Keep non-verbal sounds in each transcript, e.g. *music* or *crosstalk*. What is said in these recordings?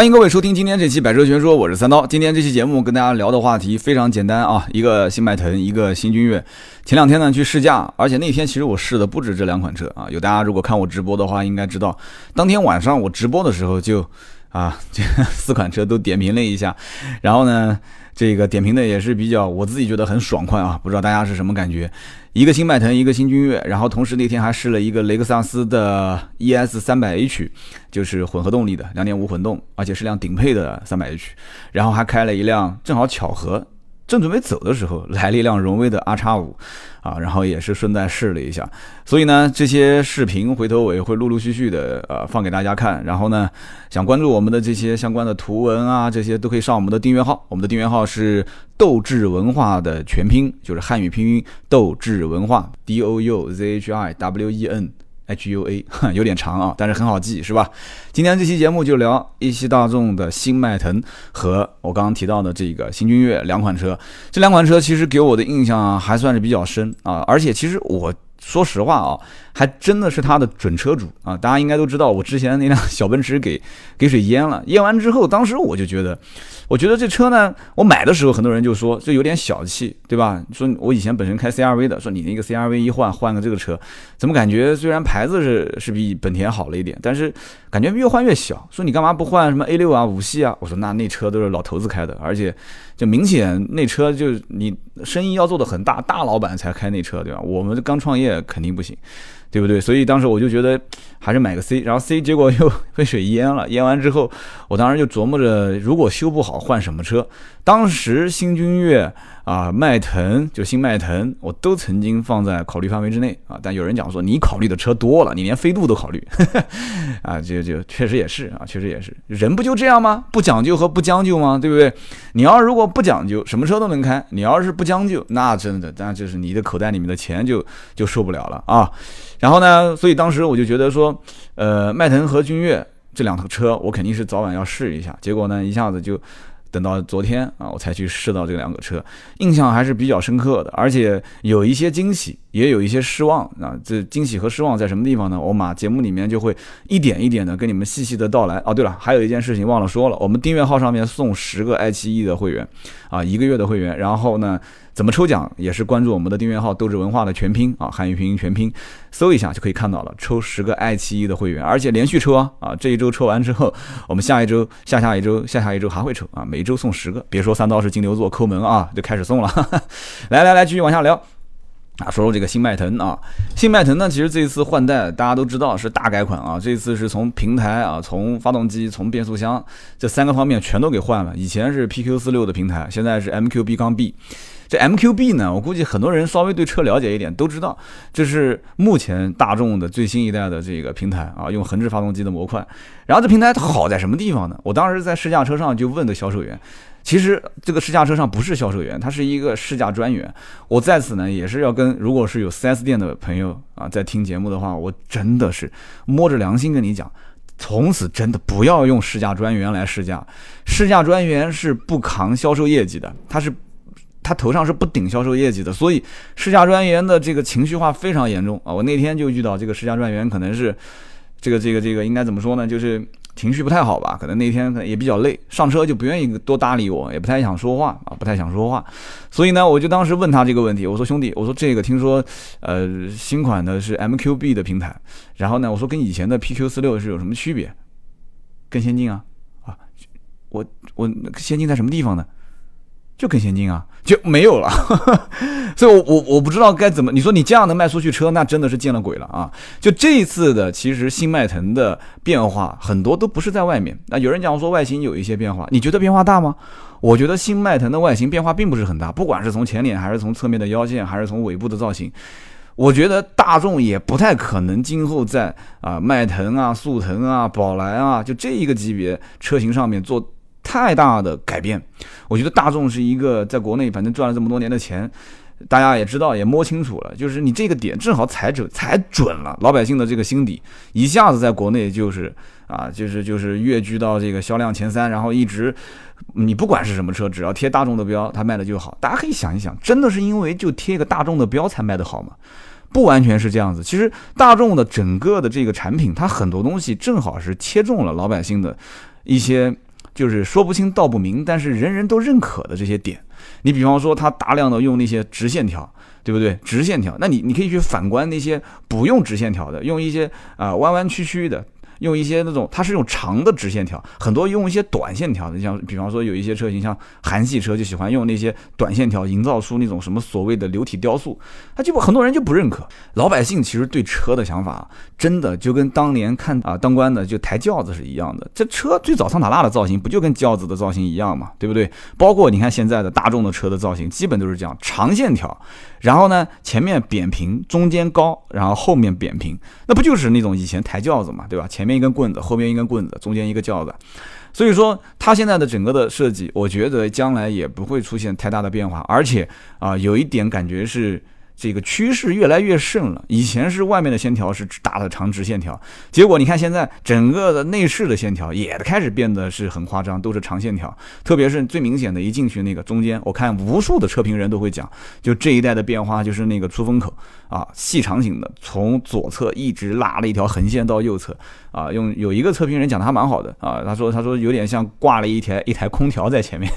欢迎各位收听今天这期百车全说，我是三刀。今天这期节目跟大家聊的话题非常简单啊，一个新迈腾，一个新君越。前两天呢去试驾，而且那天其实我试的不止这两款车啊。有大家如果看我直播的话，应该知道，当天晚上我直播的时候就啊，这四款车都点评了一下，然后呢。这个点评的也是比较，我自己觉得很爽快啊，不知道大家是什么感觉？一个新迈腾，一个新君越，然后同时那天还试了一个雷克萨斯的 ES 三百 H，就是混合动力的两点五混动，而且是辆顶配的三百 H，然后还开了一辆，正好巧合。正准备走的时候，*laughs* 来了一辆荣威的 R 叉五，啊，然后也是顺带试了一下。所以呢，这些视频回头我也会陆陆续续的呃放给大家看。然后呢，想关注我们的这些相关的图文啊，这些都可以上我们的订阅号。我们的订阅号是斗志文化的全拼，就是汉语拼音斗志文化 D O U Z H I W E N。H U A *laughs* 有点长啊，但是很好记，是吧？今天这期节目就聊一汽大众的新迈腾和我刚刚提到的这个新君越两款车。这两款车其实给我的印象还算是比较深啊，而且其实我说实话啊，还真的是他的准车主啊。大家应该都知道，我之前那辆小奔驰给给水淹了，淹完之后，当时我就觉得。我觉得这车呢，我买的时候很多人就说这有点小气，对吧？说我以前本身开 CRV 的，说你那个 CRV 一换换个这个车，怎么感觉虽然牌子是是比本田好了一点，但是感觉越换越小。说你干嘛不换什么 A 六啊、五系啊？我说那那车都是老头子开的，而且就明显那车就你生意要做的很大，大老板才开那车，对吧？我们刚创业肯定不行。对不对？所以当时我就觉得还是买个 C，然后 C 结果又 *laughs* 被水淹了。淹完之后，我当时就琢磨着，如果修不好换什么车。当时新君越啊、迈腾就新迈腾，我都曾经放在考虑范围之内啊。但有人讲说，你考虑的车多了，你连飞度都考虑 *laughs* 啊。就就确实也是啊，确实也是，人不就这样吗？不讲究和不将就吗？对不对？你要如果不讲究，什么车都能开；你要是不将就，那真的，那就是你的口袋里面的钱就就受不了了啊。然后呢，所以当时我就觉得说，呃，迈腾和君越这两套车，我肯定是早晚要试一下。结果呢，一下子就等到昨天啊，我才去试到这两个车，印象还是比较深刻的，而且有一些惊喜，也有一些失望啊。这惊喜和失望在什么地方呢？我马节目里面就会一点一点的跟你们细细的道来。哦，对了，还有一件事情忘了说了，我们订阅号上面送十个爱奇艺的会员啊，一个月的会员，然后呢。怎么抽奖也是关注我们的订阅号“斗志文化”的全拼啊，汉语拼音全拼，搜一下就可以看到了。抽十个爱奇艺的会员，而且连续抽啊啊！这一周抽完之后，我们下一周、下下一周、下下一周还会抽啊，每周送十个。别说三刀是金牛座抠门啊，就开始送了。*laughs* 来来来，继续往下聊啊，说说这个新迈腾啊，新迈腾呢，其实这一次换代大家都知道是大改款啊，这一次是从平台啊、从发动机、从变速箱这三个方面全都给换了。以前是 PQ 四六的平台，现在是 MQB 杠 B。这 MQB 呢，我估计很多人稍微对车了解一点都知道，这是目前大众的最新一代的这个平台啊，用横置发动机的模块。然后这平台它好在什么地方呢？我当时在试驾车上就问的销售员，其实这个试驾车上不是销售员，他是一个试驾专员。我在此呢也是要跟如果是有 4S 店的朋友啊在听节目的话，我真的是摸着良心跟你讲，从此真的不要用试驾专员来试驾，试驾专员是不扛销售业绩的，他是。他头上是不顶销售业绩的，所以试驾专员的这个情绪化非常严重啊！我那天就遇到这个试驾专员，可能是这个这个这个应该怎么说呢？就是情绪不太好吧？可能那天可能也比较累，上车就不愿意多搭理我，也不太想说话啊，不太想说话。所以呢，我就当时问他这个问题，我说兄弟，我说这个听说呃新款的是 MQB 的平台，然后呢，我说跟以前的 PQ 四六是有什么区别？更先进啊啊！我我先进在什么地方呢？就更先进啊，就没有了，*laughs* 所以，我我我不知道该怎么。你说你这样能卖出去车，那真的是见了鬼了啊！就这一次的，其实新迈腾的变化很多都不是在外面。那有人讲说外形有一些变化，你觉得变化大吗？我觉得新迈腾的外形变化并不是很大，不管是从前脸，还是从侧面的腰线，还是从尾部的造型，我觉得大众也不太可能今后在啊迈腾啊、速腾啊、宝来啊，就这一个级别车型上面做。太大的改变，我觉得大众是一个在国内反正赚了这么多年的钱，大家也知道也摸清楚了，就是你这个点正好踩准踩准了老百姓的这个心底，一下子在国内就是啊就是就是跃居到这个销量前三，然后一直你不管是什么车，只要贴大众的标，它卖的就好。大家可以想一想，真的是因为就贴一个大众的标才卖得好吗？不完全是这样子，其实大众的整个的这个产品，它很多东西正好是切中了老百姓的一些。就是说不清道不明，但是人人都认可的这些点。你比方说，他大量的用那些直线条，对不对？直线条，那你你可以去反观那些不用直线条的，用一些啊弯弯曲曲的。用一些那种，它是用长的直线条，很多用一些短线条的，像比方说有一些车型，像韩系车就喜欢用那些短线条，营造出那种什么所谓的流体雕塑，他就很多人就不认可。老百姓其实对车的想法，真的就跟当年看啊当官的就抬轿子是一样的。这车最早桑塔纳的造型不就跟轿子的造型一样嘛，对不对？包括你看现在的大众的车的造型，基本都是这样，长线条。然后呢，前面扁平，中间高，然后后面扁平，那不就是那种以前抬轿子嘛，对吧？前面一根棍子，后面一根棍子，中间一个轿子。所以说，它现在的整个的设计，我觉得将来也不会出现太大的变化。而且啊，有一点感觉是。这个趋势越来越盛了。以前是外面的线条是大的长直线条，结果你看现在整个的内饰的线条也开始变得是很夸张，都是长线条。特别是最明显的一进去那个中间，我看无数的车评人都会讲，就这一代的变化就是那个出风口啊，细长型的，从左侧一直拉了一条横线到右侧啊。用有一个测评人讲的还蛮好的啊，他说他说有点像挂了一台一台空调在前面，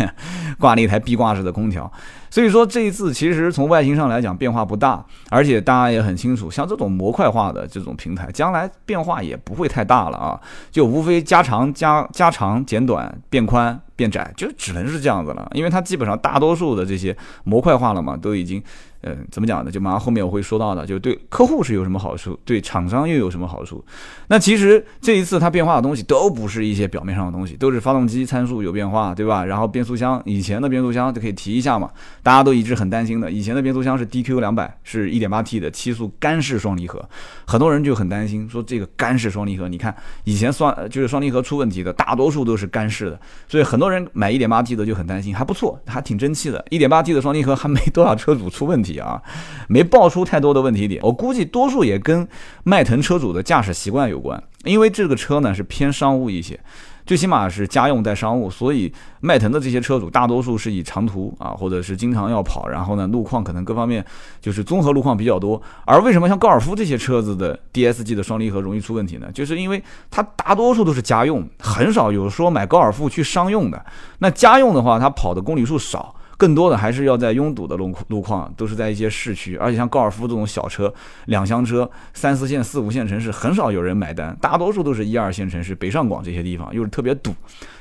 挂了一台壁挂式的空调。所以说这一次其实从外形上来讲变化不不大，而且大家也很清楚，像这种模块化的这种平台，将来变化也不会太大了啊，就无非加长加加长减短变宽变窄，就只能是这样子了，因为它基本上大多数的这些模块化了嘛，都已经。嗯，怎么讲呢？就马上后面我会说到的，就对客户是有什么好处，对厂商又有什么好处？那其实这一次它变化的东西都不是一些表面上的东西，都是发动机参数有变化，对吧？然后变速箱，以前的变速箱就可以提一下嘛，大家都一直很担心的，以前的变速箱是 DQ 两百，是一点八 T 的七速干式双离合，很多人就很担心说这个干式双离合，你看以前双就是双离合出问题的大多数都是干式的，所以很多人买一点八 T 的就很担心，还不错，还挺争气的，一点八 T 的双离合还没多少车主出问题。啊，没爆出太多的问题点，我估计多数也跟迈腾车主的驾驶习惯有关，因为这个车呢是偏商务一些，最起码是家用带商务，所以迈腾的这些车主大多数是以长途啊，或者是经常要跑，然后呢路况可能各方面就是综合路况比较多。而为什么像高尔夫这些车子的 DSG 的双离合容易出问题呢？就是因为它大多数都是家用，很少有说买高尔夫去商用的。那家用的话，它跑的公里数少。更多的还是要在拥堵的路路况，都是在一些市区，而且像高尔夫这种小车、两厢车，三四线、四五线城市很少有人买单，大多数都是一二线城市，北上广这些地方又是特别堵，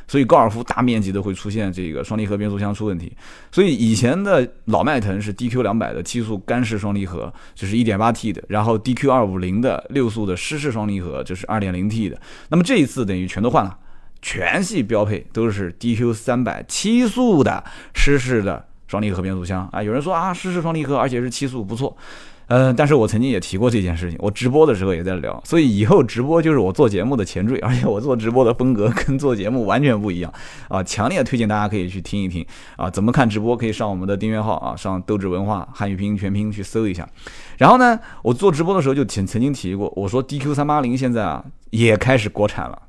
所以高尔夫大面积的会出现这个双离合变速箱出问题。所以以前的老迈腾是 DQ 两百的七速干式双离合，就是一点八 T 的，然后 DQ 二五零的六速的湿式双离合，就是二点零 T 的。那么这一次等于全都换了。全系标配都是 DQ 三百七速的湿式的双离合变速箱啊！有人说啊，湿式双离合，而且是七速，不错。嗯，但是我曾经也提过这件事情，我直播的时候也在聊，所以以后直播就是我做节目的前缀，而且我做直播的风格跟做节目完全不一样啊！强烈推荐大家可以去听一听啊！怎么看直播？可以上我们的订阅号啊，上斗志文化汉语拼音全拼去搜一下。然后呢，我做直播的时候就曾曾经提过，我说 DQ 三八零现在啊。也开始国产了，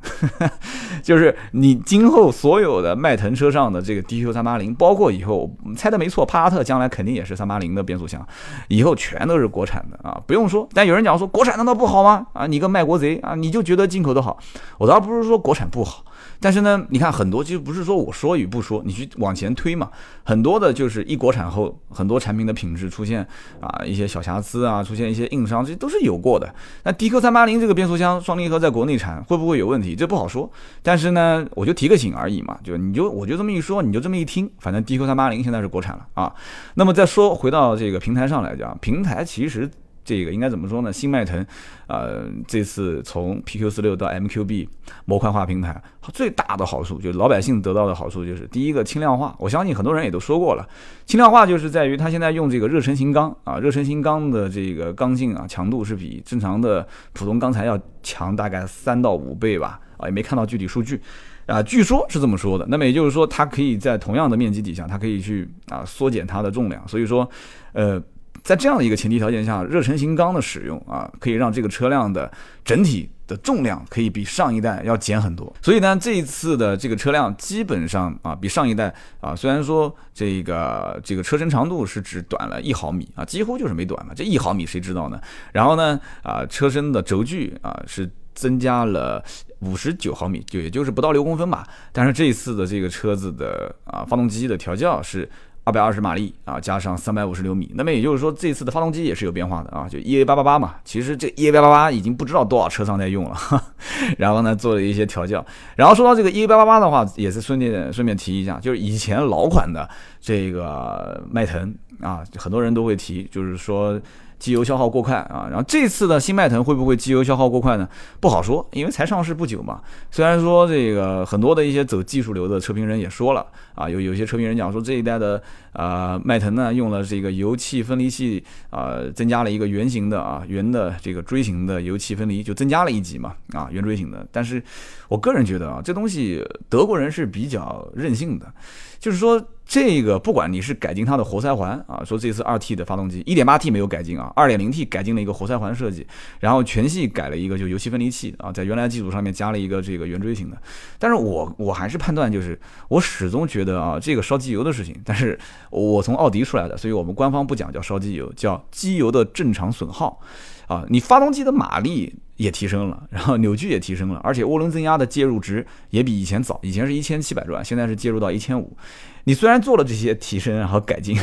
*laughs* 就是你今后所有的迈腾车上的这个 DQ 三八零，包括以后猜的没错，帕萨特将来肯定也是三八零的变速箱，以后全都是国产的啊，不用说。但有人讲说国产难道不好吗？啊，你个卖国贼啊，你就觉得进口的好？我倒不是说国产不好。但是呢，你看很多其实不是说我说与不说，你去往前推嘛，很多的就是一国产后，很多产品的品质出现啊一些小瑕疵啊，出现一些硬伤，这都是有过的。那 DQ 三八零这个变速箱双离合在国内产会不会有问题？这不好说。但是呢，我就提个醒而已嘛，就你就我就这么一说，你就这么一听，反正 DQ 三八零现在是国产了啊。那么再说回到这个平台上来讲，平台其实。这个应该怎么说呢？新迈腾，呃，这次从 PQ 四六到 MQB 模块化平台，最大的好处就是老百姓得到的好处就是第一个轻量化。我相信很多人也都说过了，轻量化就是在于它现在用这个热成型钢啊，热成型钢的这个刚性啊，强度是比正常的普通钢材要强大概三到五倍吧，啊，也没看到具体数据，啊，据说是这么说的。那么也就是说，它可以在同样的面积底下，它可以去啊缩减它的重量，所以说，呃。在这样的一个前提条件下，热成型钢的使用啊，可以让这个车辆的整体的重量可以比上一代要减很多。所以呢，这一次的这个车辆基本上啊，比上一代啊，虽然说这个这个车身长度是只短了一毫米啊，几乎就是没短嘛，这一毫米谁知道呢？然后呢，啊，车身的轴距啊是。增加了五十九毫米，就也就是不到六公分吧。但是这一次的这个车子的啊发动机的调教是。二百二十马力啊，加上三百五十牛米，那么也就是说，这次的发动机也是有变化的啊，就 EA 八八八嘛。其实这 EA 八八八已经不知道多少车上在用了，*laughs* 然后呢做了一些调教。然后说到这个 EA 八八八的话，也是顺便顺便提一下，就是以前老款的这个迈腾啊，很多人都会提，就是说。机油消耗过快啊，然后这次的新迈腾会不会机油消耗过快呢？不好说，因为才上市不久嘛。虽然说这个很多的一些走技术流的车评人也说了啊，有有些车评人讲说这一代的呃迈腾呢用了这个油气分离器啊，增加了一个圆形的啊圆的这个锥形的油气分离，就增加了一级嘛啊圆锥形的。但是我个人觉得啊，这东西德国人是比较任性的，就是说。这个不管你是改进它的活塞环啊，说这次二 T 的发动机，一点八 T 没有改进啊，二点零 T 改进了一个活塞环设计，然后全系改了一个就油气分离器啊，在原来基础上面加了一个这个圆锥形的。但是我我还是判断就是，我始终觉觉得啊，这个烧机油的事情，但是我从奥迪出来的，所以我们官方不讲叫烧机油，叫机油的正常损耗啊，你发动机的马力也提升了，然后扭矩也提升了，而且涡轮增压的介入值也比以前早，以前是一千七百转，现在是介入到一千五。你虽然做了这些提升和改进，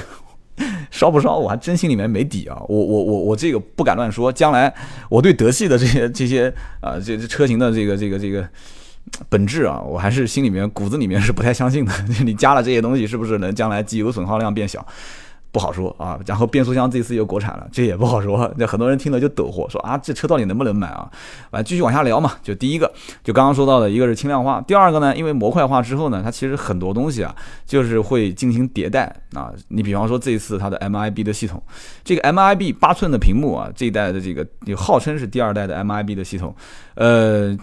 *laughs* 烧不烧我还真心里面没底啊！我我我我这个不敢乱说。将来我对德系的这些这些啊这这车型的这个这个这个本质啊，我还是心里面骨子里面是不太相信的。你加了这些东西，是不是能将来机油损耗量变小？不好说啊，然后变速箱这次又国产了，这也不好说。那很多人听了就抖货，说啊，这车到底能不能买啊？啊，继续往下聊嘛。就第一个，就刚刚说到的一个是轻量化，第二个呢，因为模块化之后呢，它其实很多东西啊，就是会进行迭代啊。你比方说这一次它的 MIB 的系统，这个 MIB 八寸的屏幕啊，这一代的这个号称是第二代的 MIB 的系统，呃，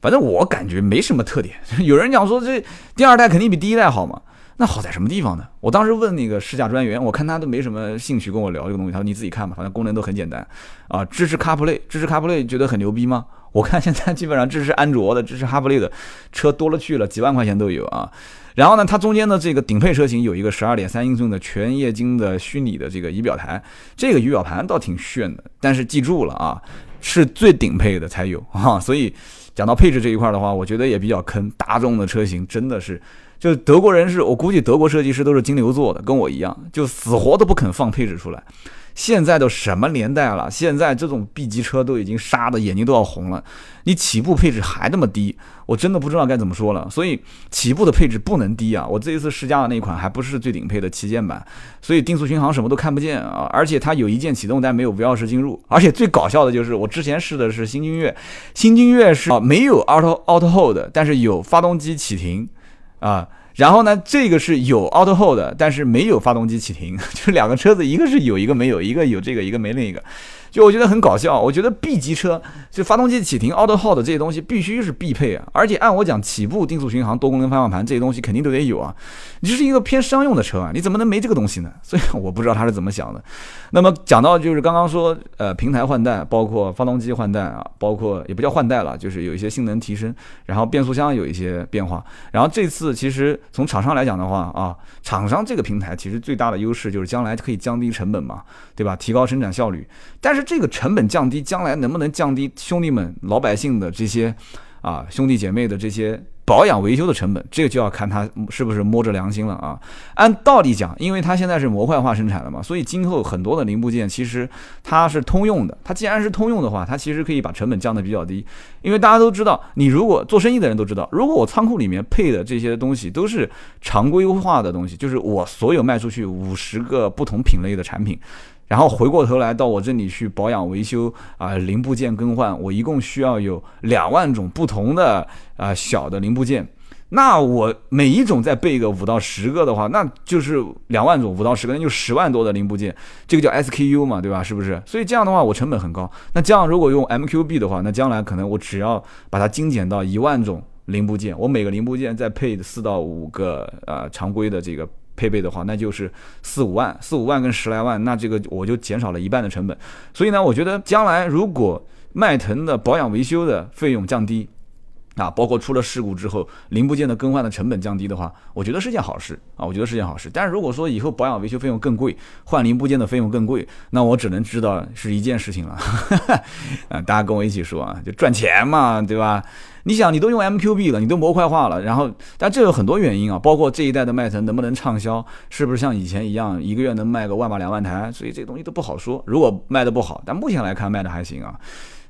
反正我感觉没什么特点。*laughs* 有人讲说这第二代肯定比第一代好嘛。那好在什么地方呢？我当时问那个试驾专员，我看他都没什么兴趣跟我聊这个东西。他说你自己看吧，反正功能都很简单啊。支持 CarPlay，支持 CarPlay，觉得很牛逼吗？*laughs* 我看现在基本上支持安卓的、支持 CarPlay 的车多了去了，几万块钱都有啊。然后呢，它中间的这个顶配车型有一个十二点三英寸的全液晶的虚拟的这个仪表台，这个仪表盘倒挺炫的。但是记住了啊，是最顶配的才有 *laughs* 啊。所以讲到配置这一块的话，我觉得也比较坑。大众的车型真的是。就德国人是我估计德国设计师都是金牛座的，跟我一样，就死活都不肯放配置出来。现在都什么年代了？现在这种 B 级车都已经杀的眼睛都要红了，你起步配置还那么低，我真的不知道该怎么说了。所以起步的配置不能低啊！我这一次试驾的那一款还不是最顶配的旗舰版，所以定速巡航什么都看不见啊！而且它有一键启动，但没有无钥匙进入。而且最搞笑的就是我之前试的是新君越，新君越是啊没有 Auto Auto Hold，但是有发动机启停。啊，然后呢，这个是有 auto hold，但是没有发动机启停，*laughs* 就两个车子，一个是有一个没有，一个有这个，一个没另一个。就我觉得很搞笑，我觉得 B 级车就发动机启停、Auto Hold 这些东西必须是必配啊，而且按我讲，起步、定速巡航、多功能方向盘这些东西肯定都得有啊。你这是一个偏商用的车啊，你怎么能没这个东西呢？*laughs* 所以我不知道他是怎么想的。那么讲到就是刚刚说，呃，平台换代，包括发动机换代啊，包括也不叫换代了，就是有一些性能提升，然后变速箱有一些变化。然后这次其实从厂商来讲的话啊，厂商这个平台其实最大的优势就是将来可以降低成本嘛，对吧？提高生产效率，但是。这个成本降低，将来能不能降低兄弟们、老百姓的这些啊兄弟姐妹的这些保养维修的成本？这个就要看他是不是摸着良心了啊。按道理讲，因为它现在是模块化生产的嘛，所以今后很多的零部件其实它是通用的。它既然是通用的话，它其实可以把成本降得比较低。因为大家都知道，你如果做生意的人都知道，如果我仓库里面配的这些东西都是常规化的东西，就是我所有卖出去五十个不同品类的产品。然后回过头来到我这里去保养维修啊，零部件更换，我一共需要有两万种不同的啊小的零部件。那我每一种再备个五到十个的话，那就是两万种，五到十个那就十万多的零部件，这个叫 SKU 嘛，对吧？是不是？所以这样的话我成本很高。那这样如果用 MQB 的话，那将来可能我只要把它精简到一万种零部件，我每个零部件再配四到五个呃常规的这个。配备的话，那就是四五万，四五万跟十来万，那这个我就减少了一半的成本。所以呢，我觉得将来如果迈腾的保养维修的费用降低，啊，包括出了事故之后，零部件的更换的成本降低的话，我觉得是件好事啊，我觉得是件好事。但是如果说以后保养维修费用更贵，换零部件的费用更贵，那我只能知道是一件事情了，*laughs* 啊，大家跟我一起说啊，就赚钱嘛，对吧？你想，你都用 MQB 了，你都模块化了，然后，但这有很多原因啊，包括这一代的迈腾能不能畅销，是不是像以前一样一个月能卖个万把两万台，所以这东西都不好说。如果卖的不好，但目前来看卖的还行啊。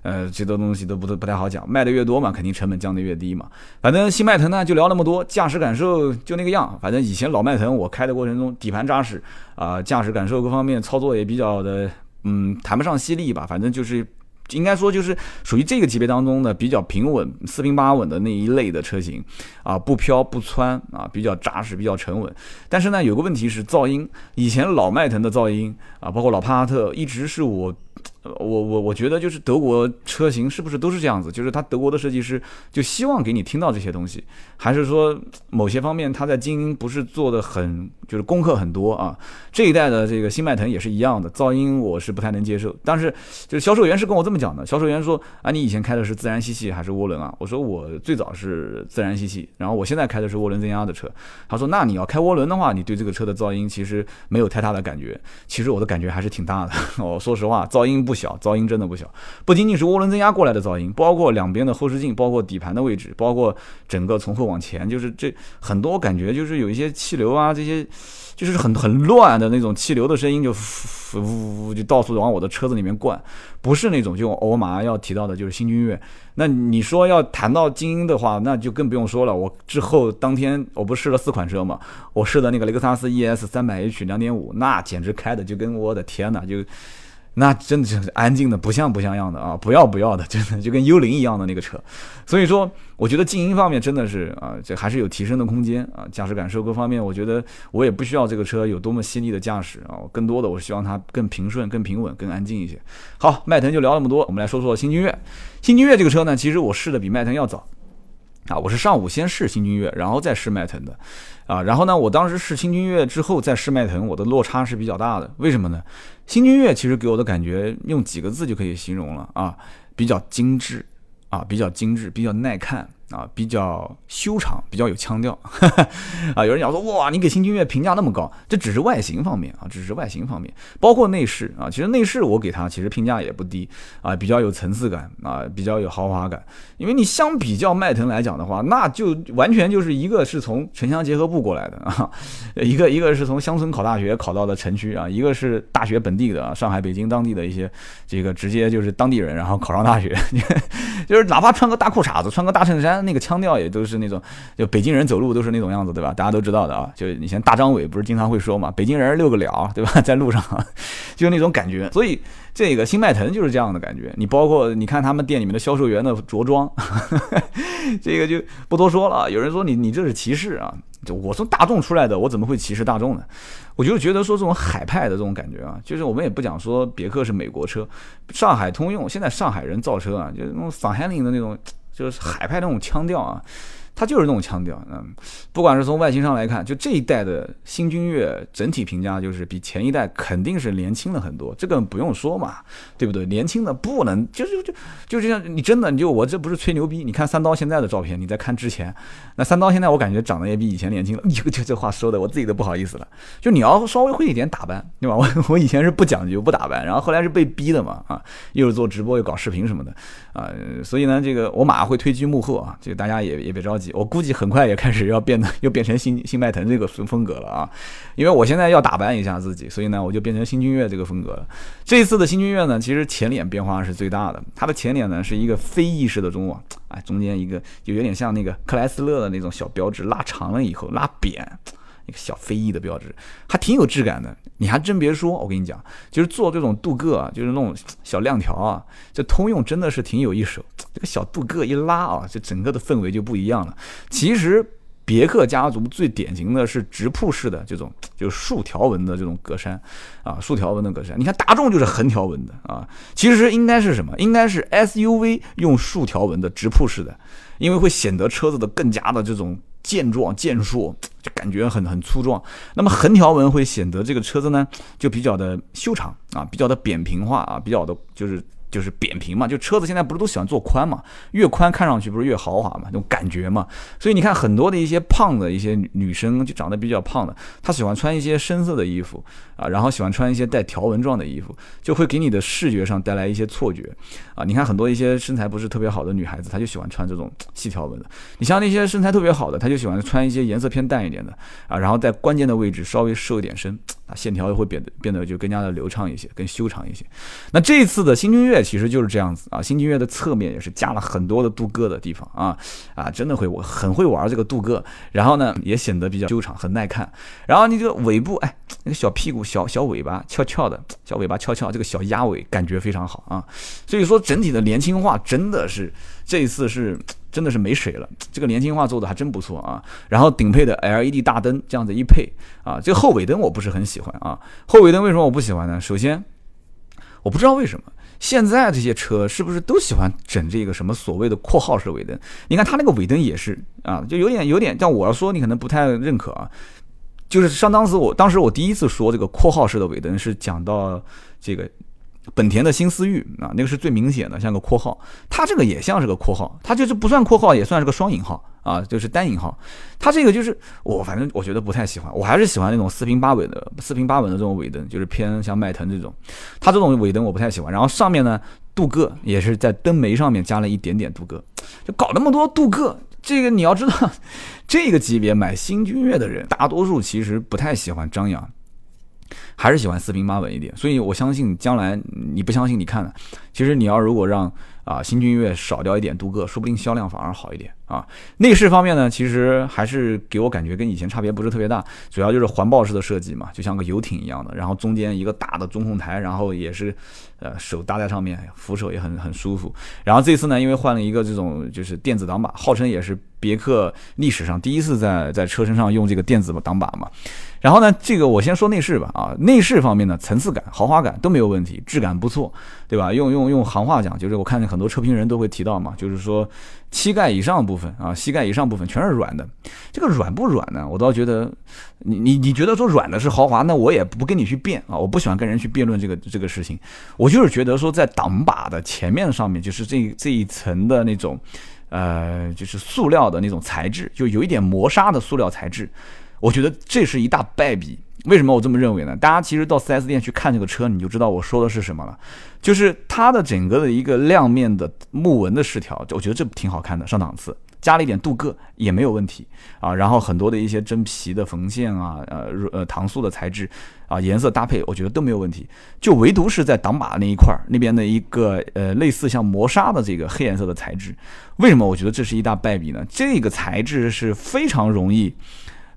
呃，这多东西都不都不太好讲，卖的越多嘛，肯定成本降的越低嘛。反正新迈腾呢，就聊那么多，驾驶感受就那个样。反正以前老迈腾我开的过程中，底盘扎实啊，驾驶感受各方面操作也比较的，嗯，谈不上犀利吧，反正就是应该说就是属于这个级别当中的比较平稳、四平八稳的那一类的车型啊，不飘不窜啊，比较扎实、比较沉稳。但是呢，有个问题是噪音，以前老迈腾的噪音啊，包括老帕萨特，一直是我。我我我觉得就是德国车型是不是都是这样子？就是他德国的设计师就希望给你听到这些东西，还是说某些方面他在精英不是做的很，就是功课很多啊？这一代的这个新迈腾也是一样的，噪音我是不太能接受。但是就是销售员是跟我这么讲的，销售员说啊，你以前开的是自然吸气还是涡轮啊？我说我最早是自然吸气，然后我现在开的是涡轮增压的车。他说那你要开涡轮的话，你对这个车的噪音其实没有太大的感觉。其实我的感觉还是挺大的。我说实话，噪音音不。小噪音真的不小，不仅仅是涡轮增压过来的噪音，包括两边的后视镜，包括底盘的位置，包括整个从后往前，就是这很多感觉就是有一些气流啊，这些就是很很乱的那种气流的声音，就呜呜呜就到处往我的车子里面灌，不是那种就我马上要提到的就是新君越。那你说要谈到精英的话，那就更不用说了。我之后当天我不试了四款车嘛，我试的那个雷克萨斯 ES 三百 H 两点五，那简直开的就跟我的天呐，就。那真的就是安静的不像不像样的啊，不要不要的，*laughs* 真的就跟幽灵一样的那个车。所以说，我觉得静音方面真的是啊，这还是有提升的空间啊。驾驶感受各方面，我觉得我也不需要这个车有多么犀利的驾驶啊，更多的我希望它更平顺、更平稳、更安静一些。好，迈腾就聊那么多，我们来说说新君越。新君越这个车呢，其实我试的比迈腾要早啊，我是上午先试新君越，然后再试迈腾的。啊，然后呢，我当时试新君越之后再试迈腾，我的落差是比较大的。为什么呢？新君越其实给我的感觉用几个字就可以形容了啊，比较精致，啊，比较精致，比较耐看。啊，比较修长，比较有腔调，*laughs* 啊，有人讲说，哇，你给新君越评价那么高，这只是外形方面啊，只是外形方面，包括内饰啊，其实内饰我给它其实评价也不低啊，比较有层次感啊，比较有豪华感，因为你相比较迈腾来讲的话，那就完全就是一个是从城乡结合部过来的啊，*laughs* 一个一个是从乡村考大学考到的城区啊，一个是大学本地的啊，上海、北京当地的一些这个直接就是当地人，然后考上大学，*laughs* 就是哪怕穿个大裤衩子，穿个大衬衫。那个腔调也都是那种，就北京人走路都是那种样子，对吧？大家都知道的啊。就以前大张伟不是经常会说嘛，北京人遛个鸟，对吧？在路上，就那种感觉。所以这个新迈腾就是这样的感觉。你包括你看他们店里面的销售员的着装，*laughs* 这个就不多说了。有人说你你这是歧视啊？就我从大众出来的，我怎么会歧视大众呢？我就觉得说这种海派的这种感觉啊，就是我们也不讲说别克是美国车，上海通用现在上海人造车啊，就那种上海人的那种。就是海派那种腔调啊。它就是那种腔调，嗯，不管是从外形上来看，就这一代的新君越整体评价就是比前一代肯定是年轻了很多，这个不用说嘛，对不对？年轻的不能，就是就就这样，你真的你就我这不是吹牛逼，你看三刀现在的照片，你再看之前，那三刀现在我感觉长得也比以前年轻了，*laughs* 就就这话说的我自己都不好意思了。就你要稍微会一点打扮，对吧？我 *laughs* 我以前是不讲究不打扮，然后后来是被逼的嘛，啊，又是做直播又搞视频什么的，啊，所以呢，这个我马上会退居幕后啊，这个大家也也别着急。我估计很快也开始要变得 *laughs* 又变成新新迈腾这个风风格了啊，因为我现在要打扮一下自己，所以呢我就变成新君越这个风格了。这一次的新君越呢，其实前脸变化是最大的，它的前脸呢是一个飞翼式的中网，哎，中间一个就有点像那个克莱斯勒的那种小标志，拉长了以后拉扁。一个小飞翼的标志，还挺有质感的。你还真别说，我跟你讲，就是做这种镀铬啊，就是那种小亮条啊，这通用真的是挺有一手。这个小镀铬一拉啊，这整个的氛围就不一样了。其实别克家族最典型的是直瀑式的这种，就是竖条纹的这种格栅啊，竖条纹的格栅。你看大众就是横条纹的啊，其实应该是什么？应该是 SUV 用竖条纹的直瀑式的，因为会显得车子的更加的这种。健壮健硕，*tsk* 就感觉很很粗壮。那么横条纹会显得这个车子呢，就比较的修长啊，比较的扁平化啊，比较的就是就是扁平嘛，就车子现在不是都喜欢做宽嘛，越宽看上去不是越豪华嘛，那种感觉嘛。所以你看很多的一些胖的一些女女生，就长得比较胖的，她喜欢穿一些深色的衣服啊，然后喜欢穿一些带条纹状的衣服，就会给你的视觉上带来一些错觉啊。你看很多一些身材不是特别好的女孩子，她就喜欢穿这种细条纹的。你像那些身材特别好的，她就喜欢穿一些颜色偏淡一点的啊，然后在关键的位置稍微瘦一点身。啊，线条会变得变得就更加的流畅一些，更修长一些。那这次的新君越其实就是这样子啊，新君越的侧面也是加了很多的镀铬的地方啊啊，真的会我很会玩这个镀铬，然后呢也显得比较修长，很耐看。然后你这个尾部，哎，那个小屁股、小小尾巴翘翘的，小尾巴翘翘，这个小鸭尾感觉非常好啊。所以说整体的年轻化真的是这一次是。真的是没水了，这个年轻化做的还真不错啊。然后顶配的 LED 大灯这样子一配啊，这个后尾灯我不是很喜欢啊。后尾灯为什么我不喜欢呢？首先，我不知道为什么现在这些车是不是都喜欢整这个什么所谓的括号式尾灯？你看它那个尾灯也是啊，就有点有点，像我要说你可能不太认可啊。就是上当时我当时我第一次说这个括号式的尾灯是讲到这个。本田的新思域啊，那个是最明显的，像个括号，它这个也像是个括号，它就是不算括号，也算是个双引号啊，就是单引号。它这个就是我反正我觉得不太喜欢，我还是喜欢那种四平八稳的四平八稳的这种尾灯，就是偏像迈腾这种。它这种尾灯我不太喜欢。然后上面呢，镀铬也是在灯眉上面加了一点点镀铬，就搞那么多镀铬。这个你要知道，*laughs* 这个级别买新君越的人，大多数其实不太喜欢张扬。还是喜欢四平八稳一点，所以我相信将来你不相信，你看，其实你要如果让啊新君越少掉一点镀铬，说不定销量反而好一点啊。内饰方面呢，其实还是给我感觉跟以前差别不是特别大，主要就是环抱式的设计嘛，就像个游艇一样的，然后中间一个大的中控台，然后也是呃手搭在上面，扶手也很很舒服。然后这次呢，因为换了一个这种就是电子挡把，号称也是别克历史上第一次在在车身上用这个电子挡把嘛。然后呢，这个我先说内饰吧，啊，内饰方面呢，层次感、豪华感都没有问题，质感不错，对吧？用用用行话讲，就是我看见很多车评人都会提到嘛，就是说膝盖以上部分啊，膝盖以上部分全是软的。这个软不软呢？我倒觉得，你你你觉得说软的是豪华，那我也不跟你去辩啊，我不喜欢跟人去辩论这个这个事情。我就是觉得说，在挡把的前面上面，就是这这一层的那种，呃，就是塑料的那种材质，就有一点磨砂的塑料材质。我觉得这是一大败笔。为什么我这么认为呢？大家其实到 4S 店去看这个车，你就知道我说的是什么了。就是它的整个的一个亮面的木纹的饰条，我觉得这挺好看的，上档次。加了一点镀铬也没有问题啊。然后很多的一些真皮的缝线啊，呃呃搪塑的材质啊，颜色搭配我觉得都没有问题。就唯独是在挡把那一块儿那边的一个呃类似像磨砂的这个黑颜色的材质，为什么我觉得这是一大败笔呢？这个材质是非常容易。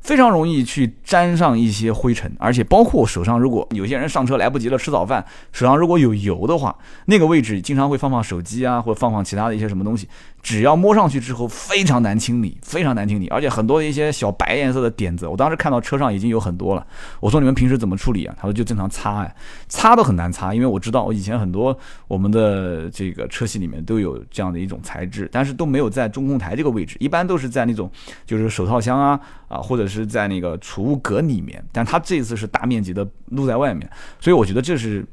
非常容易去沾上一些灰尘，而且包括手上，如果有些人上车来不及了吃早饭，手上如果有油的话，那个位置经常会放放手机啊，或者放放其他的一些什么东西。只要摸上去之后非常难清理，非常难清理，而且很多一些小白颜色的点子，我当时看到车上已经有很多了。我说你们平时怎么处理啊？他说就正常擦哎，擦都很难擦，因为我知道我以前很多我们的这个车系里面都有这样的一种材质，但是都没有在中控台这个位置，一般都是在那种就是手套箱啊啊或者是在那个储物格里面，但他这次是大面积的露在外面，所以我觉得这是。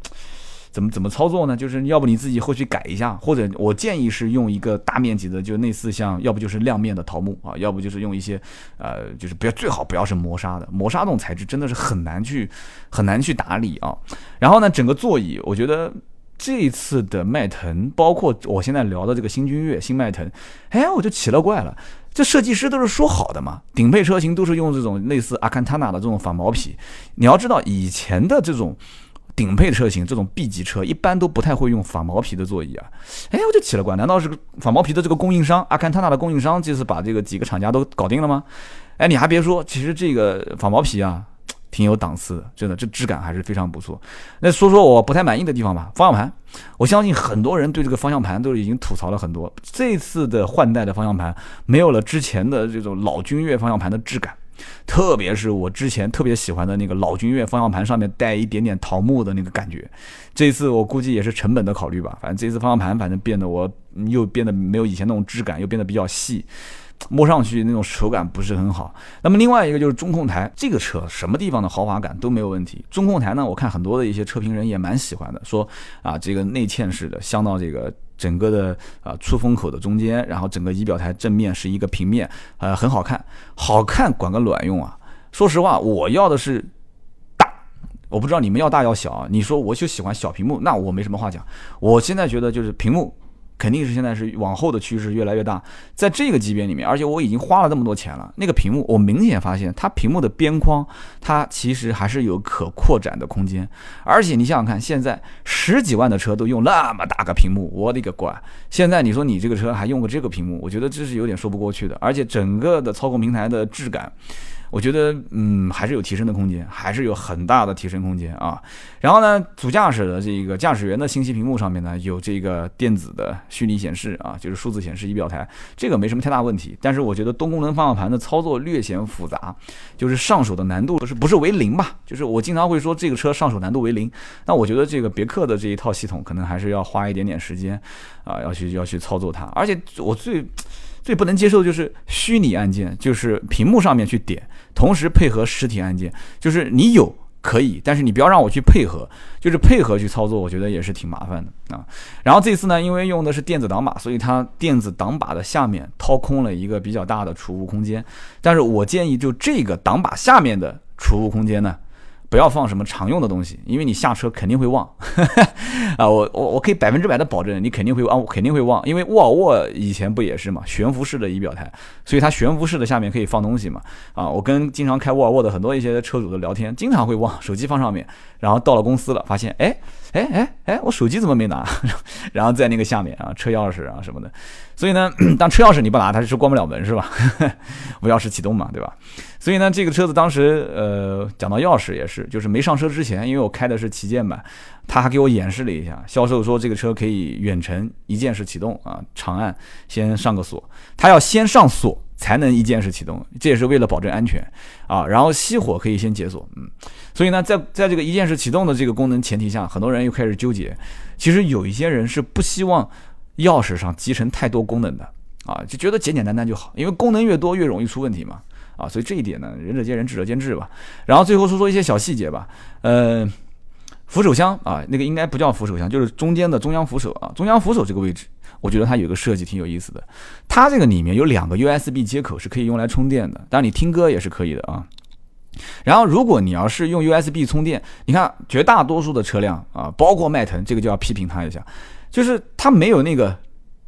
怎么怎么操作呢？就是要不你自己后续改一下，或者我建议是用一个大面积的，就类似像，要不就是亮面的桃木啊，要不就是用一些，呃，就是不要最好不要是磨砂的，磨砂这种材质真的是很难去很难去打理啊。然后呢，整个座椅，我觉得这一次的迈腾，包括我现在聊的这个新君越、新迈腾，哎，我就奇了怪了，这设计师都是说好的嘛，顶配车型都是用这种类似阿坎塔纳的这种仿毛皮，你要知道以前的这种。顶配车型这种 B 级车一般都不太会用仿毛皮的座椅啊，哎，我就奇了怪，难道是仿毛皮的这个供应商阿坎塔纳的供应商就是把这个几个厂家都搞定了吗？哎，你还别说，其实这个仿毛皮啊，挺有档次的，真的，这质感还是非常不错。那说说我不太满意的地方吧，方向盘，我相信很多人对这个方向盘都已经吐槽了很多，这次的换代的方向盘没有了之前的这种老君越方向盘的质感。特别是我之前特别喜欢的那个老君越方向盘上面带一点点桃木的那个感觉，这次我估计也是成本的考虑吧。反正这次方向盘反正变得我又变得没有以前那种质感，又变得比较细。摸上去那种手感不是很好。那么另外一个就是中控台，这个车什么地方的豪华感都没有问题。中控台呢，我看很多的一些车评人也蛮喜欢的，说啊这个内嵌式的镶到这个整个的啊出风口的中间，然后整个仪表台正面是一个平面，呃很好看，好看管个卵用啊！说实话，我要的是大，我不知道你们要大要小。你说我就喜欢小屏幕，那我没什么话讲。我现在觉得就是屏幕。肯定是现在是往后的趋势越来越大，在这个级别里面，而且我已经花了这么多钱了，那个屏幕我明显发现它屏幕的边框，它其实还是有可扩展的空间。而且你想想看，现在十几万的车都用那么大个屏幕，我的个乖！现在你说你这个车还用个这个屏幕，我觉得这是有点说不过去的。而且整个的操控平台的质感。我觉得，嗯，还是有提升的空间，还是有很大的提升空间啊。然后呢，主驾驶的这个驾驶员的信息屏幕上面呢，有这个电子的虚拟显示啊，就是数字显示仪表台，这个没什么太大问题。但是我觉得多功能方向盘的操作略显复杂，就是上手的难度不是不是为零吧？就是我经常会说这个车上手难度为零。那我觉得这个别克的这一套系统可能还是要花一点点时间啊，要去要去操作它。而且我最。最不能接受的就是虚拟按键，就是屏幕上面去点，同时配合实体按键，就是你有可以，但是你不要让我去配合，就是配合去操作，我觉得也是挺麻烦的啊。然后这次呢，因为用的是电子挡把，所以它电子挡把的下面掏空了一个比较大的储物空间，但是我建议就这个挡把下面的储物空间呢。不要放什么常用的东西，因为你下车肯定会忘 *laughs* 啊！我我我可以百分之百的保证，你肯定会忘，肯定会忘，因为沃尔沃以前不也是嘛，悬浮式的仪表台，所以它悬浮式的下面可以放东西嘛啊！我跟经常开沃尔沃的很多一些车主的聊天，经常会忘手机放上面，然后到了公司了，发现哎哎哎哎，我手机怎么没拿？*laughs* 然后在那个下面啊，车钥匙啊什么的，所以呢，*clears throat* 当车钥匙你不拿，它是关不了门是吧？*laughs* 无钥匙启动嘛，对吧？所以呢，这个车子当时，呃，讲到钥匙也是，就是没上车之前，因为我开的是旗舰版，他还给我演示了一下。销售说这个车可以远程一键式启动啊，长按先上个锁，他要先上锁才能一键式启动，这也是为了保证安全啊。然后熄火可以先解锁，嗯。所以呢，在在这个一键式启动的这个功能前提下，很多人又开始纠结。其实有一些人是不希望钥匙上集成太多功能的啊，就觉得简简单单就好，因为功能越多越容易出问题嘛。啊，所以这一点呢，仁者见仁，智者见智吧。然后最后说说一些小细节吧。呃，扶手箱啊，那个应该不叫扶手箱，就是中间的中央扶手啊。中央扶手这个位置，我觉得它有个设计挺有意思的。它这个里面有两个 USB 接口是可以用来充电的，当然你听歌也是可以的啊。然后如果你要是用 USB 充电，你看绝大多数的车辆啊，包括迈腾，这个就要批评它一下，就是它没有那个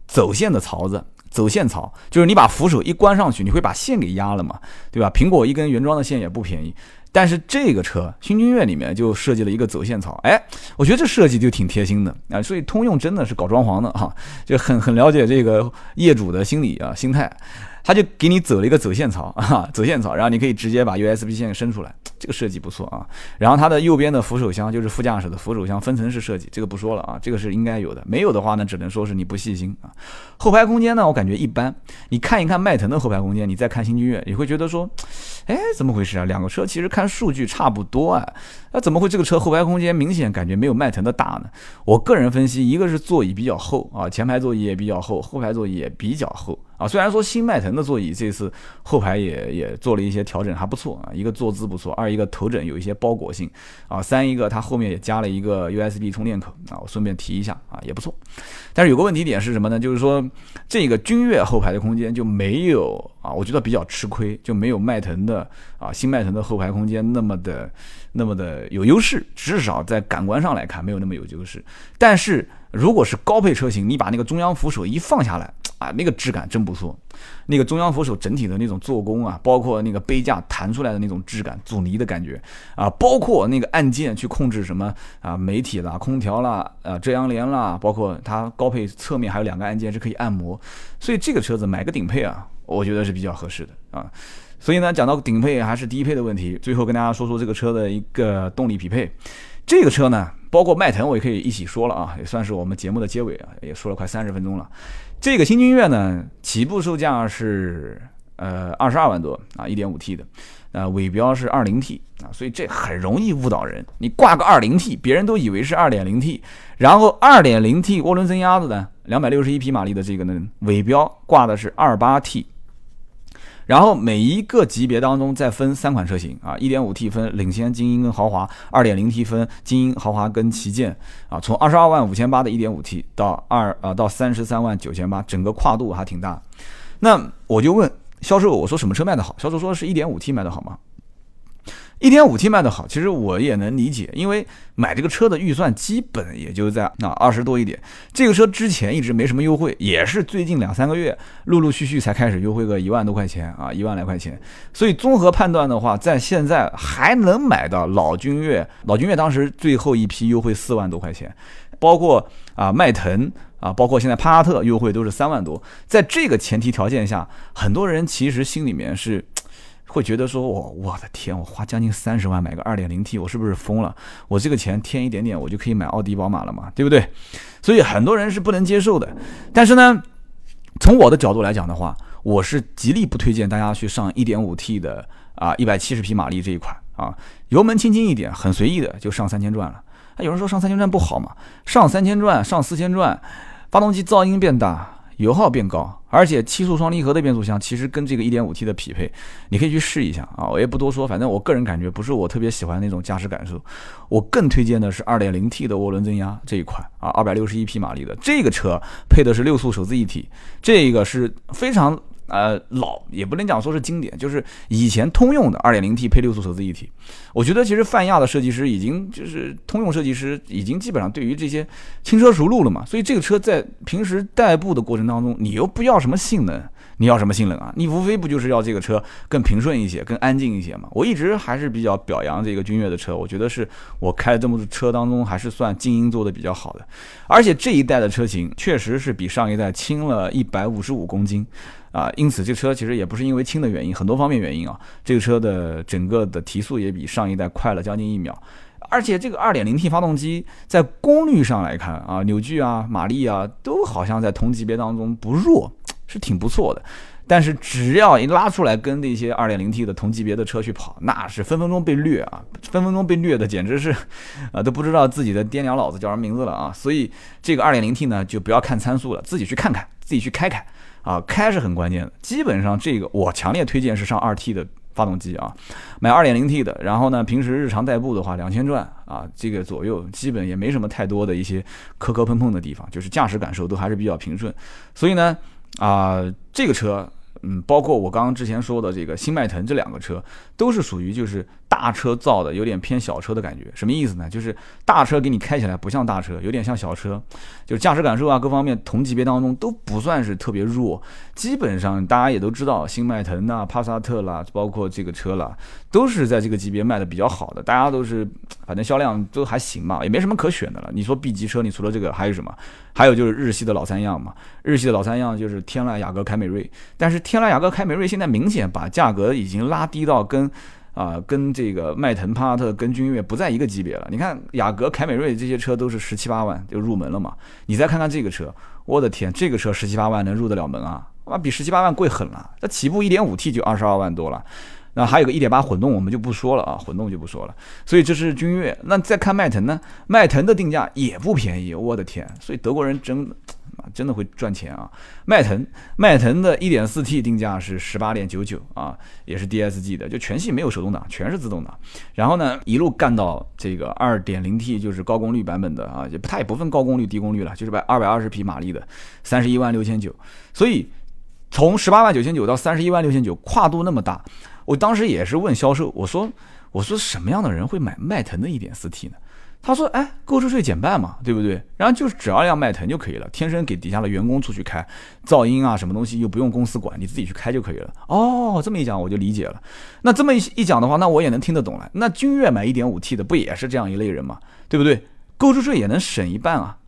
走线的槽子。走线槽就是你把扶手一关上去，你会把线给压了嘛，对吧？苹果一根原装的线也不便宜，但是这个车新君越里面就设计了一个走线槽，哎，我觉得这设计就挺贴心的啊。所以通用真的是搞装潢的哈，就很很了解这个业主的心理啊心态。他就给你走了一个走线槽 *laughs* 啊，走线槽，然后你可以直接把 USB 线伸出来，这个设计不错啊。然后它的右边的扶手箱就是副驾驶的扶手箱分层式设计，这个不说了啊，这个是应该有的。没有的话呢，只能说是你不细心啊。后排空间呢，我感觉一般。你看一看迈腾的后排空间，你再看新君越，你会觉得说，哎，怎么回事啊？两个车其实看数据差不多啊，那怎么会这个车后排空间明显感觉没有迈腾的大呢？我个人分析，一个是座椅比较厚啊，前排座椅也比较厚，后排座椅也比较厚。啊，虽然说新迈腾的座椅这次后排也也做了一些调整，还不错啊。一个坐姿不错，二一个头枕有一些包裹性啊，三一个它后面也加了一个 USB 充电口啊，我顺便提一下啊，也不错。但是有个问题点是什么呢？就是说这个君越后排的空间就没有啊，我觉得比较吃亏，就没有迈腾的啊新迈腾的后排空间那么的那么的有优势，至少在感官上来看没有那么有优势。但是如果是高配车型，你把那个中央扶手一放下来。啊，那个质感真不错，那个中央扶手整体的那种做工啊，包括那个杯架弹出来的那种质感，阻尼的感觉啊，包括那个按键去控制什么啊，媒体啦、空调啦、啊遮阳帘啦，包括它高配侧面还有两个按键是可以按摩，所以这个车子买个顶配啊，我觉得是比较合适的啊。所以呢，讲到顶配还是低配的问题，最后跟大家说说这个车的一个动力匹配。这个车呢，包括迈腾，我也可以一起说了啊，也算是我们节目的结尾啊，也说了快三十分钟了。这个新君越呢，起步售价是呃二十二万多啊，一点五 T 的，呃尾标是二零 T 啊，所以这很容易误导人。你挂个二零 T，别人都以为是二点零 T，然后二点零 T 涡轮增压的呢，两百六十一匹马力的这个呢，尾标挂的是二八 T，然后每一个级别当中再分三款车型啊，1.5T 分领先、精英跟豪华，2.0T 分精英、豪华跟旗舰啊，从二十二万五千八的 1.5T 到二啊到三十三万九千八，整个跨度还挺大。那我就问销售，我说什么车卖的好？销售说是一点五 T 卖的好吗？一点五 T 卖的好，其实我也能理解，因为买这个车的预算基本也就在那二十多一点。这个车之前一直没什么优惠，也是最近两三个月陆陆续续才开始优惠个一万多块钱啊，一万来块钱。所以综合判断的话，在现在还能买到老君越，老君越当时最后一批优惠四万多块钱，包括啊迈腾啊，包括现在帕萨特优惠都是三万多。在这个前提条件下，很多人其实心里面是。会觉得说，我我的天，我花将近三十万买个二点零 T，我是不是疯了？我这个钱添一点点，我就可以买奥迪、宝马了嘛，对不对？所以很多人是不能接受的。但是呢，从我的角度来讲的话，我是极力不推荐大家去上一点五 T 的啊，一百七十匹马力这一款啊，油门轻轻一点，很随意的就上三千转了。有人说上三千转不好嘛？上三千转，上四千转，发动机噪音变大。油耗变高，而且七速双离合的变速箱其实跟这个 1.5T 的匹配，你可以去试一下啊！我也不多说，反正我个人感觉不是我特别喜欢那种驾驶感受。我更推荐的是 2.0T 的涡轮增压这一款啊，261匹马力的这个车配的是六速手自一体，这个是非常。呃，老也不能讲说是经典，就是以前通用的 2.0T 配六速手自一体。我觉得其实泛亚的设计师已经就是通用设计师已经基本上对于这些轻车熟路了嘛，所以这个车在平时代步的过程当中，你又不要什么性能，你要什么性能啊？你无非不就是要这个车更平顺一些，更安静一些嘛？我一直还是比较表扬这个君越的车，我觉得是我开这么多车当中还是算静音做的比较好的，而且这一代的车型确实是比上一代轻了一百五十五公斤。啊，因此这车其实也不是因为轻的原因，很多方面原因啊，这个车的整个的提速也比上一代快了将近一秒，而且这个 2.0T 发动机在功率上来看啊，扭矩啊、马力啊，都好像在同级别当中不弱，是挺不错的。但是只要一拉出来跟那些 2.0T 的同级别的车去跑，那是分分钟被虐啊，分分钟被虐的简直是，啊都不知道自己的爹娘老子叫什么名字了啊！所以这个 2.0T 呢，就不要看参数了，自己去看看，自己去开开。啊，开是很关键的。基本上这个我强烈推荐是上二 T 的发动机啊，买二点零 T 的。然后呢，平时日常代步的话，两千转啊，这个左右基本也没什么太多的一些磕磕碰碰的地方，就是驾驶感受都还是比较平顺。所以呢，啊，这个车，嗯，包括我刚刚之前说的这个新迈腾这两个车，都是属于就是。大车造的有点偏小车的感觉，什么意思呢？就是大车给你开起来不像大车，有点像小车，就是驾驶感受啊，各方面同级别当中都不算是特别弱。基本上大家也都知道，新迈腾啊、帕萨特啦，包括这个车啦，都是在这个级别卖的比较好的。大家都是 *tsk* 反正销量都还行嘛，也没什么可选的了。你说 B 级车，你除了这个还有什么？还有就是日系的老三样嘛，日系的老三样就是天籁、雅阁、凯美瑞。但是天籁、雅阁、凯美瑞现在明显把价格已经拉低到跟。*tsk* 啊，跟这个迈腾、帕萨特、跟君越不在一个级别了。你看雅阁、凯美瑞这些车都是十七八万就入门了嘛。你再看看这个车，我的天，这个车十七八万能入得了门啊？妈比十七八万贵狠了。它起步一点五 T 就二十二万多了，那还有个一点八混动，我们就不说了啊，混动就不说了。所以这是君越。那再看迈腾呢？迈腾的定价也不便宜，我的天。所以德国人真。*tsk* 真的会赚钱啊！迈腾，迈腾的 1.4T 定价是18.99啊，也是 DSG 的，就全系没有手动挡，全是自动挡。然后呢，一路干到这个 2.0T，就是高功率版本的啊，也不它也不分高功率低功率了，就是百二百二十匹马力的，三十一万六千九。所以从十八万九千九到三十一万六千九，跨度那么大，我当时也是问销售，我说我说什么样的人会买迈腾的一点四 T 呢？他说：“哎，购置税减半嘛，对不对？然后就是只要一辆迈腾就可以了，天生给底下的员工出去开，噪音啊什么东西又不用公司管，你自己去开就可以了。哦，这么一讲我就理解了。那这么一一讲的话，那我也能听得懂了。那君越买一点五 T 的不也是这样一类人嘛，对不对？购置税也能省一半啊。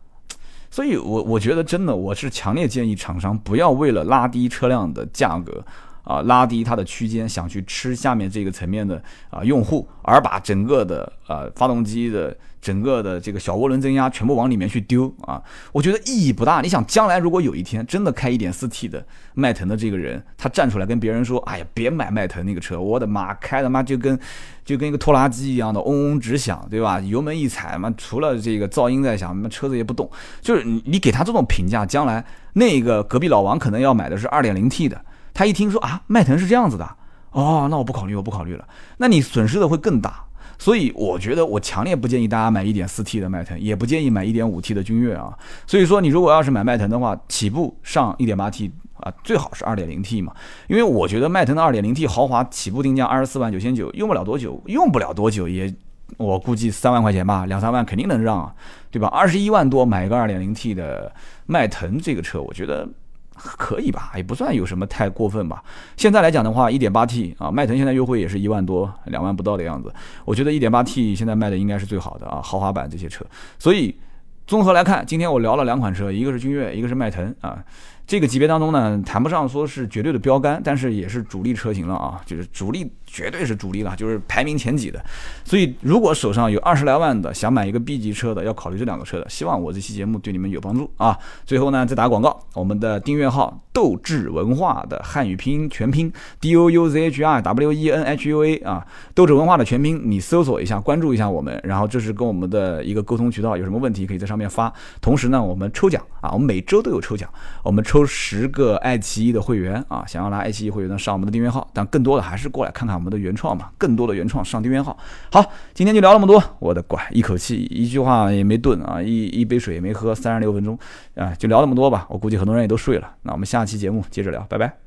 所以，我我觉得真的，我是强烈建议厂商不要为了拉低车辆的价格。”啊，拉低它的区间，想去吃下面这个层面的啊用户，而把整个的啊发动机的整个的这个小涡轮增压全部往里面去丢啊，我觉得意义不大。你想，将来如果有一天真的开一点四 T 的迈腾的这个人，他站出来跟别人说：“哎呀，别买迈腾那个车，我的妈，开的妈就跟就跟一个拖拉机一样的嗡嗡直响，对吧？油门一踩嘛，除了这个噪音在响，那车子也不动。就是你你给他这种评价，将来那个隔壁老王可能要买的是二点零 T 的。”他一听说啊，迈腾是这样子的，哦，那我不考虑，我不考虑了。那你损失的会更大。所以我觉得我强烈不建议大家买 1.4T 的迈腾，也不建议买 1.5T 的君越啊。所以说你如果要是买迈腾的话，起步上 1.8T 啊，最好是 2.0T 嘛。因为我觉得迈腾的 2.0T 豪华起步定价二十四万九千九，用不了多久，用不了多久也，我估计三万块钱吧，两三万肯定能让啊，对吧？二十一万多买一个 2.0T 的迈腾这个车，我觉得。可以吧，也不算有什么太过分吧。现在来讲的话一点八 T 啊，迈腾现在优惠也是一万多，两万不到的样子。我觉得一点八 T 现在卖的应该是最好的啊，豪华版这些车。所以综合来看，今天我聊了两款车，一个是君越，一个是迈腾啊。这个级别当中呢，谈不上说是绝对的标杆，但是也是主力车型了啊，就是主力。绝对是主力了，就是排名前几的。所以，如果手上有二十来万的，想买一个 B 级车的，要考虑这两个车的。希望我这期节目对你们有帮助啊！最后呢，再打广告，我们的订阅号“斗志文化”的汉语拼音全拼 D O U Z H R W E N H U A 啊，斗志文化的全拼，你搜索一下，关注一下我们，然后这是跟我们的一个沟通渠道，有什么问题可以在上面发。同时呢，我们抽奖啊，我们每周都有抽奖，我们抽十个爱奇艺的会员啊，想要拿爱奇艺会员的上我们的订阅号，但更多的还是过来看看。我们的原创嘛，更多的原创上订阅号。好，今天就聊那么多。我的乖，一口气一句话也没顿啊，一一杯水也没喝，三十六分钟啊，就聊那么多吧。我估计很多人也都睡了。那我们下期节目接着聊，拜拜。